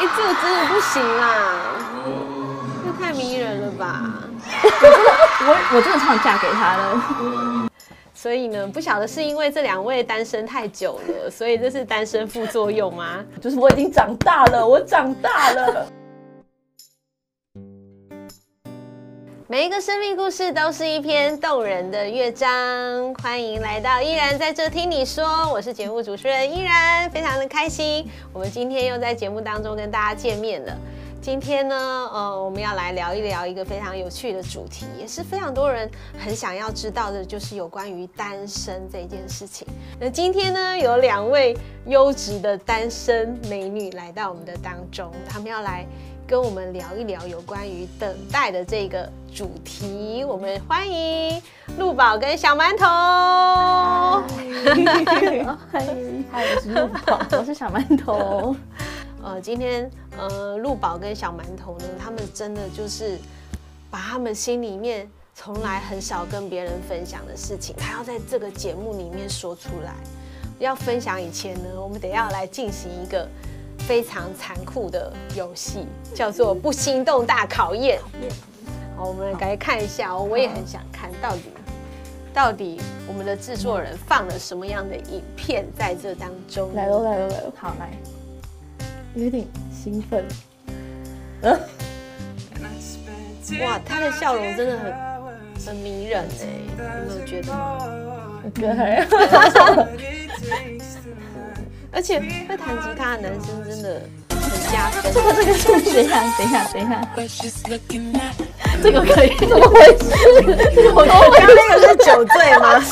哎、欸，这个真的不行啊，这太迷人了吧！我真的，我我真的超想嫁给他了。所以呢，不晓得是因为这两位单身太久了，所以这是单身副作用吗？就是我已经长大了，我长大了。每一个生命故事都是一篇动人的乐章。欢迎来到依然在这听你说，我是节目主持人依然，非常的开心，我们今天又在节目当中跟大家见面了。今天呢，呃，我们要来聊一聊一个非常有趣的主题，也是非常多人很想要知道的，就是有关于单身这件事情。那今天呢，有两位优质的单身美女来到我们的当中，她们要来跟我们聊一聊有关于等待的这个主题。我们欢迎陆宝跟小馒头。嗨，嗨，我是陆宝，我是小馒头。呃，今天呃，陆宝跟小馒头呢，他们真的就是把他们心里面从来很少跟别人分享的事情，他要在这个节目里面说出来。要分享以前呢，我们得要来进行一个非常残酷的游戏，叫做不心动大考验。好，我们来看一下哦，我也很想看到底到底我们的制作人放了什么样的影片在这当中。来喽，来喽，来喽，好来。有点兴奋，哇，他的笑容真的很很迷人哎，有没有觉得吗？我觉得还好，而且会弹吉他的男生真的很加分。这个这个是，等一下等一下等一下，这个可以怎么回事？我刚刚那个是酒醉吗？是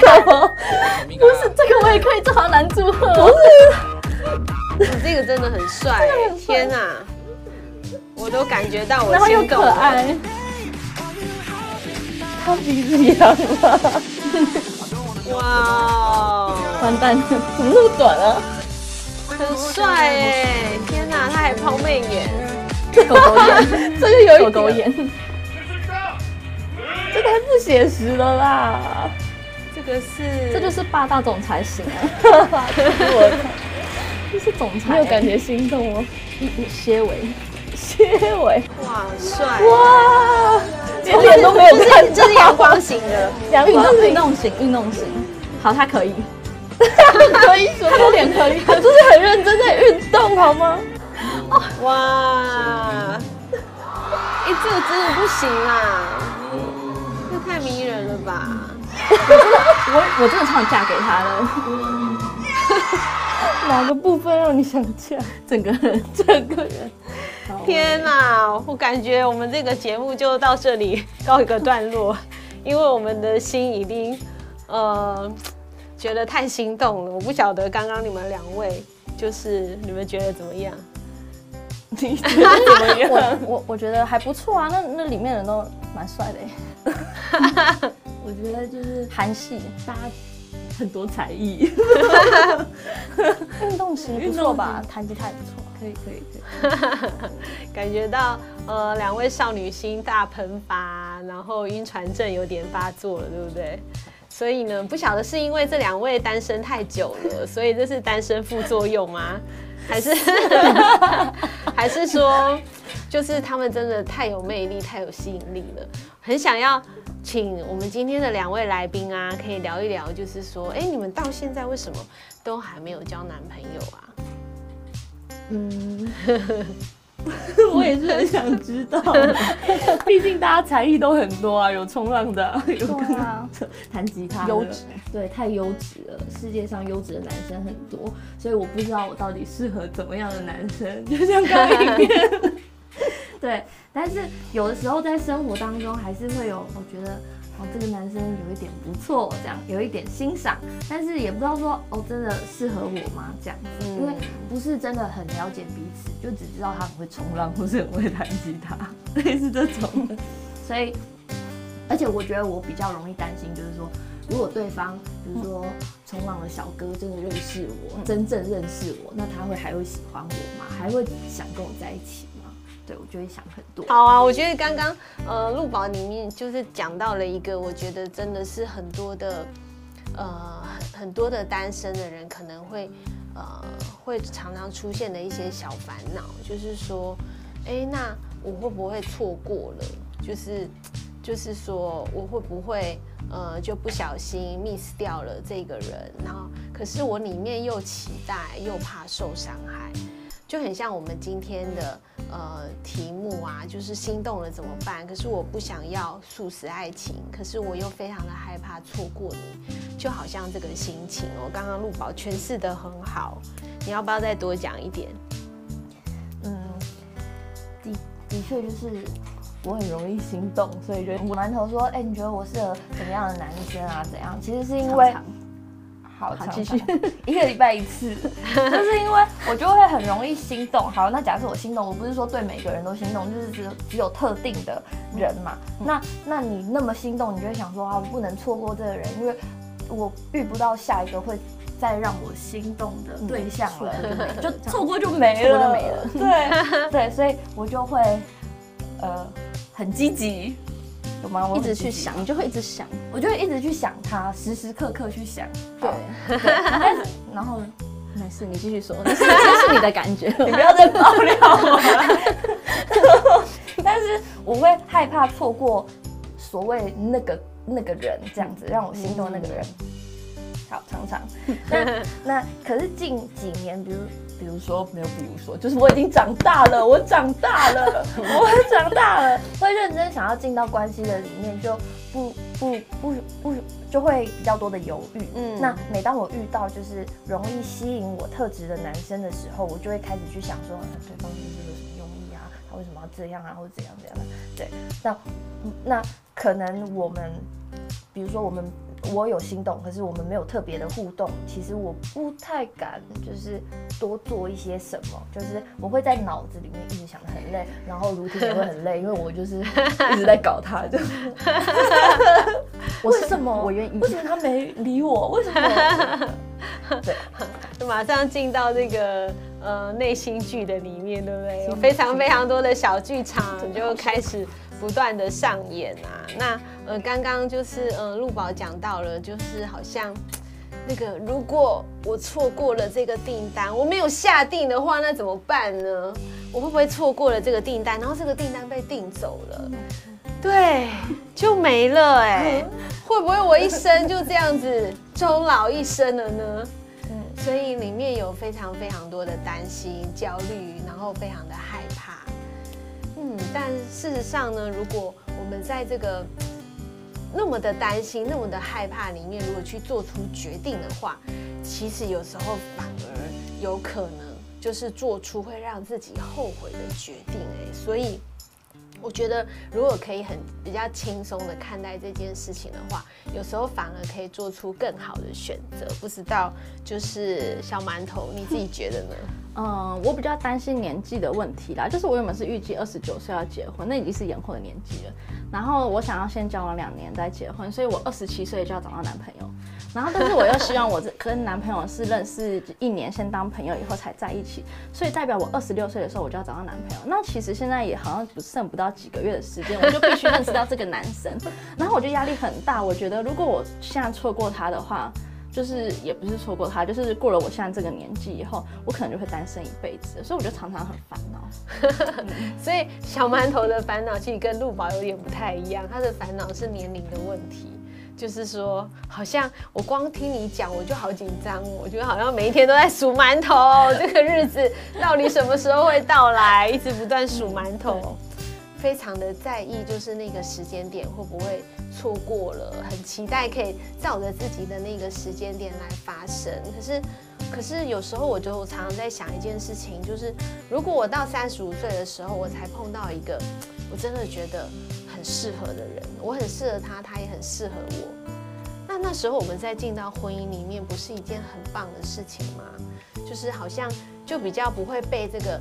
什么？不是这个我也可以找男主播，不是。你这个真的很帅，天哪！我都感觉到我心动了。然后又可爱，他鼻子一样吗？哇！完蛋，怎么那么短啊？很帅哎！天哪，他还抛媚眼，狗狗眼，这就有狗狗眼，这太不写实了啦！这个是，这就是霸道总裁型啊！我。这是总裁，没有感觉心动哦。一一些微，些微，哇，帅哇，连脸都没有看，这是阳光型的，运 动运动型运动型。好，他可以，可以说他的脸可以，他就是很认真在运动，好吗？哇，哎，这个真的不行啊，这太迷人了吧？我真的，我我真的超想嫁给他了。哪个部分让你想嫁？整个人，整个人。天哪！我感觉我们这个节目就到这里告一个段落，因为我们的心已经呃觉得太心动了。我不晓得刚刚你们两位就是你们觉得怎么样？你觉得怎么样？我 我我觉得还不错啊。那那里面人都蛮帅的。我觉得就是韩系，大家。很多才艺，运动型不错吧？弹吉他也不错，可以可以可以。感觉到呃，两位少女心大喷发，然后晕船症有点发作了，对不对？所以呢，不晓得是因为这两位单身太久了，所以这是单身副作用吗？还是 还是说，就是他们真的太有魅力、太有吸引力了，很想要。请我们今天的两位来宾啊，可以聊一聊，就是说，哎，你们到现在为什么都还没有交男朋友啊？嗯，我也是很想知道，毕竟大家才艺都很多啊，有冲浪的，有弹吉他，优质，对，太优质了，世界上优质的男生很多，所以我不知道我到底适合怎么样的男生，就像刚刚影片。对，但是有的时候在生活当中还是会有，我觉得哦，这个男生有一点不错，这样有一点欣赏，但是也不知道说哦，真的适合我吗？这样子，嗯、因为不是真的很了解彼此，就只知道他很会冲浪或是很会弹吉他，类似这种的。所以，而且我觉得我比较容易担心，就是说，如果对方比如说冲浪的小哥真的认识我，嗯、真正认识我，那他会还会喜欢我吗？还会想跟我在一起？我就会想很多。好啊，我觉得刚刚呃，陆宝里面就是讲到了一个，我觉得真的是很多的呃很很多的单身的人可能会呃会常常出现的一些小烦恼，就是说，哎，那我会不会错过了？就是，就是说，我会不会呃就不小心 miss 掉了这个人？然后，可是我里面又期待，又怕受伤害。就很像我们今天的呃题目啊，就是心动了怎么办？可是我不想要速食爱情，可是我又非常的害怕错过你，就好像这个心情。我刚刚陆宝诠释的很好，你要不要再多讲一点？嗯，的的确就是我很容易心动，所以就我馒头说，哎、欸，你觉得我适合什么样的男生啊？怎样？其实是因为。好，继续 一个礼拜一次，就是因为我就会很容易心动。好，那假设我心动，我不是说对每个人都心动，就是只只有特定的人嘛。嗯、那那你那么心动，你就会想说啊，我不能错过这个人，因为我遇不到下一个会再让我心动的对象了，嗯、就错过就没了，错过就没了。对 对，所以我就会呃很积极。有吗？我一直去想，你就会一直想，我就会一直去想他，时时刻刻去想。对，然后没事，你继续说，这是这是你的感觉，你不要再爆料我了。但是我会害怕错过所谓那个那个人，这样子让我心动的那个人。好，常常。那那可是近几年，比如。比如说没有，比如说就是我已经长大了，我长大了，我长大了，会认真想要进到关系的里面，就不不不不就会比较多的犹豫。嗯，那每当我遇到就是容易吸引我特质的男生的时候，我就会开始去想说，那对方是不是有什么用意啊？他为什么要这样啊？或者怎样怎样的？对，那那可能我们，比如说我们。我有心动，可是我们没有特别的互动。其实我不太敢，就是多做一些什么。就是我会在脑子里面一直想得很累，然后如婷也会很累，因为我就是 一直在搞他。就为什么我愿意？为什么他没理我？为什么？对，就马上进到这个呃内心剧的里面，对不对？有非常非常多的小剧场就开始。不断的上演啊，那呃，刚刚就是呃，陆宝讲到了，就是好像那个，如果我错过了这个订单，我没有下定的话，那怎么办呢？我会不会错过了这个订单，然后这个订单被订走了，对，就没了哎、欸，会不会我一生就这样子终老一生了呢？嗯，所以里面有非常非常多的担心、焦虑，然后非常的害但事实上呢，如果我们在这个那么的担心、那么的害怕里面，如果去做出决定的话，其实有时候反而有可能就是做出会让自己后悔的决定。哎，所以我觉得，如果可以很比较轻松的看待这件事情的话，有时候反而可以做出更好的选择。不知道，就是小馒头，你自己觉得呢？嗯，我比较担心年纪的问题啦，就是我原本是预计二十九岁要结婚，那已经是延后的年纪了。然后我想要先交往两年再结婚，所以我二十七岁就要找到男朋友。然后，但是我又希望我这跟男朋友是认识一年，先当朋友以后才在一起，所以代表我二十六岁的时候我就要找到男朋友。那其实现在也好像不剩不到几个月的时间，我就必须认识到这个男生。然后我就压力很大，我觉得如果我现在错过他的话。就是也不是错过他，就是过了我现在这个年纪以后，我可能就会单身一辈子，所以我就常常很烦恼。所 以小馒头的烦恼其实跟陆宝有点不太一样，他的烦恼是年龄的问题，就是说好像我光听你讲我就好紧张，我觉得好像每一天都在数馒头，这个日子到底什么时候会到来，一直不断数馒头。非常的在意，就是那个时间点会不会错过了，很期待可以照着自己的那个时间点来发生。可是，可是有时候我就常常在想一件事情，就是如果我到三十五岁的时候，我才碰到一个我真的觉得很适合的人，我很适合他，他也很适合我，那那时候我们再进到婚姻里面，不是一件很棒的事情吗？就是好像就比较不会被这个。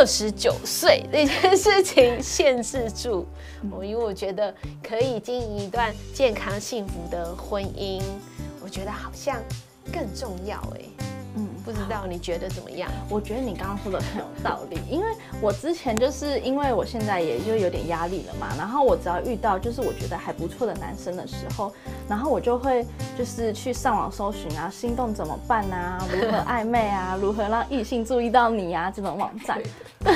二十九岁这件事情限制住我，因为我觉得可以经营一段健康幸福的婚姻，我觉得好像更重要哎。嗯，不知道你觉得怎么样？我觉得你刚刚说的很有道理，因为我之前就是因为我现在也就有点压力了嘛，然后我只要遇到就是我觉得还不错的男生的时候，然后我就会就是去上网搜寻啊，心动怎么办啊？如何暧昧啊？如何让异性注意到你啊？这种网站。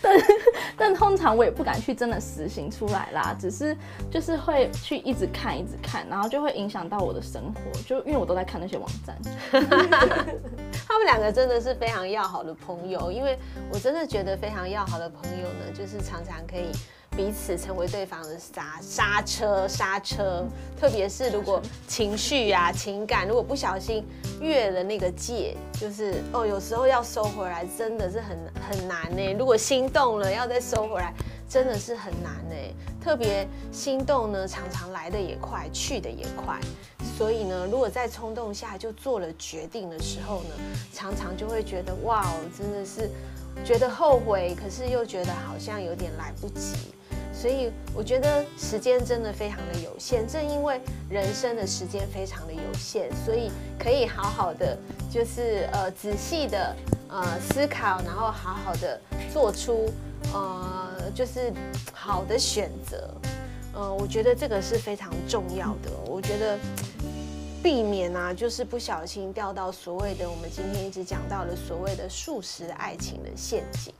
但但通常我也不敢去真的实行出来啦，只是就是会去一直看一直看，然后就会影响到我的生活，就因为我都在看那些网站。他们两个真的是非常要好的朋友，因为我真的觉得非常要好的朋友呢，就是常常可以。彼此成为对方的刹刹车刹车，特别是如果情绪啊情感如果不小心越了那个界，就是哦有时候要收回来真的是很很难呢。如果心动了要再收回来，真的是很难呢。特别心动呢，常常来的也快，去的也快，所以呢，如果在冲动下就做了决定的时候呢，常常就会觉得哇，真的是觉得后悔，可是又觉得好像有点来不及。所以我觉得时间真的非常的有限，正因为人生的时间非常的有限，所以可以好好的就是呃仔细的呃思考，然后好好的做出呃就是好的选择，呃我觉得这个是非常重要的。我觉得避免啊，就是不小心掉到所谓的我们今天一直讲到的所谓的速食爱情的陷阱。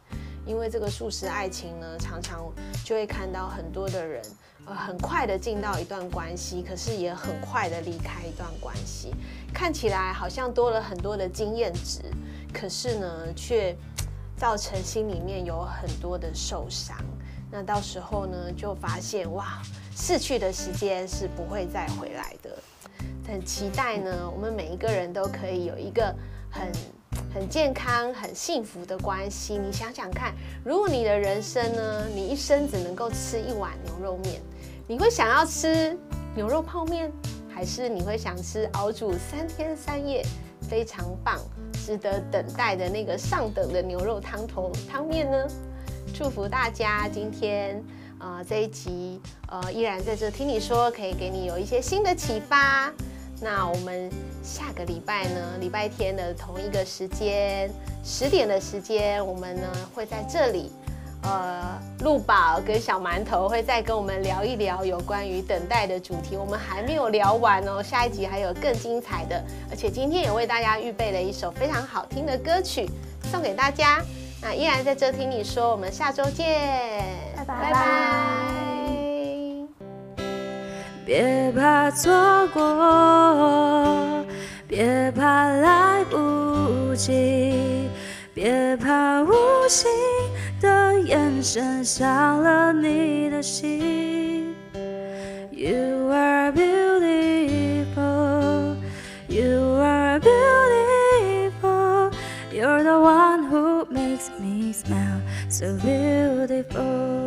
因为这个速食爱情呢，常常就会看到很多的人，呃，很快的进到一段关系，可是也很快的离开一段关系，看起来好像多了很多的经验值，可是呢，却造成心里面有很多的受伤。那到时候呢，就发现哇，逝去的时间是不会再回来的。很期待呢，我们每一个人都可以有一个很。很健康、很幸福的关系，你想想看，如果你的人生呢，你一生只能够吃一碗牛肉面，你会想要吃牛肉泡面，还是你会想吃熬煮三天三夜、非常棒、值得等待的那个上等的牛肉汤头汤面呢？祝福大家今天呃这一集呃依然在这听你说，可以给你有一些新的启发。那我们下个礼拜呢，礼拜天的同一个时间，十点的时间，我们呢会在这里，呃，陆宝跟小馒头会再跟我们聊一聊有关于等待的主题。我们还没有聊完哦，下一集还有更精彩的，而且今天也为大家预备了一首非常好听的歌曲送给大家。那依然在这听你说，我们下周见，拜拜拜拜。别怕错过，别怕来不及，别怕无心的眼神伤了你的心。You are beautiful, you are beautiful, you're the one who makes me smile so beautiful.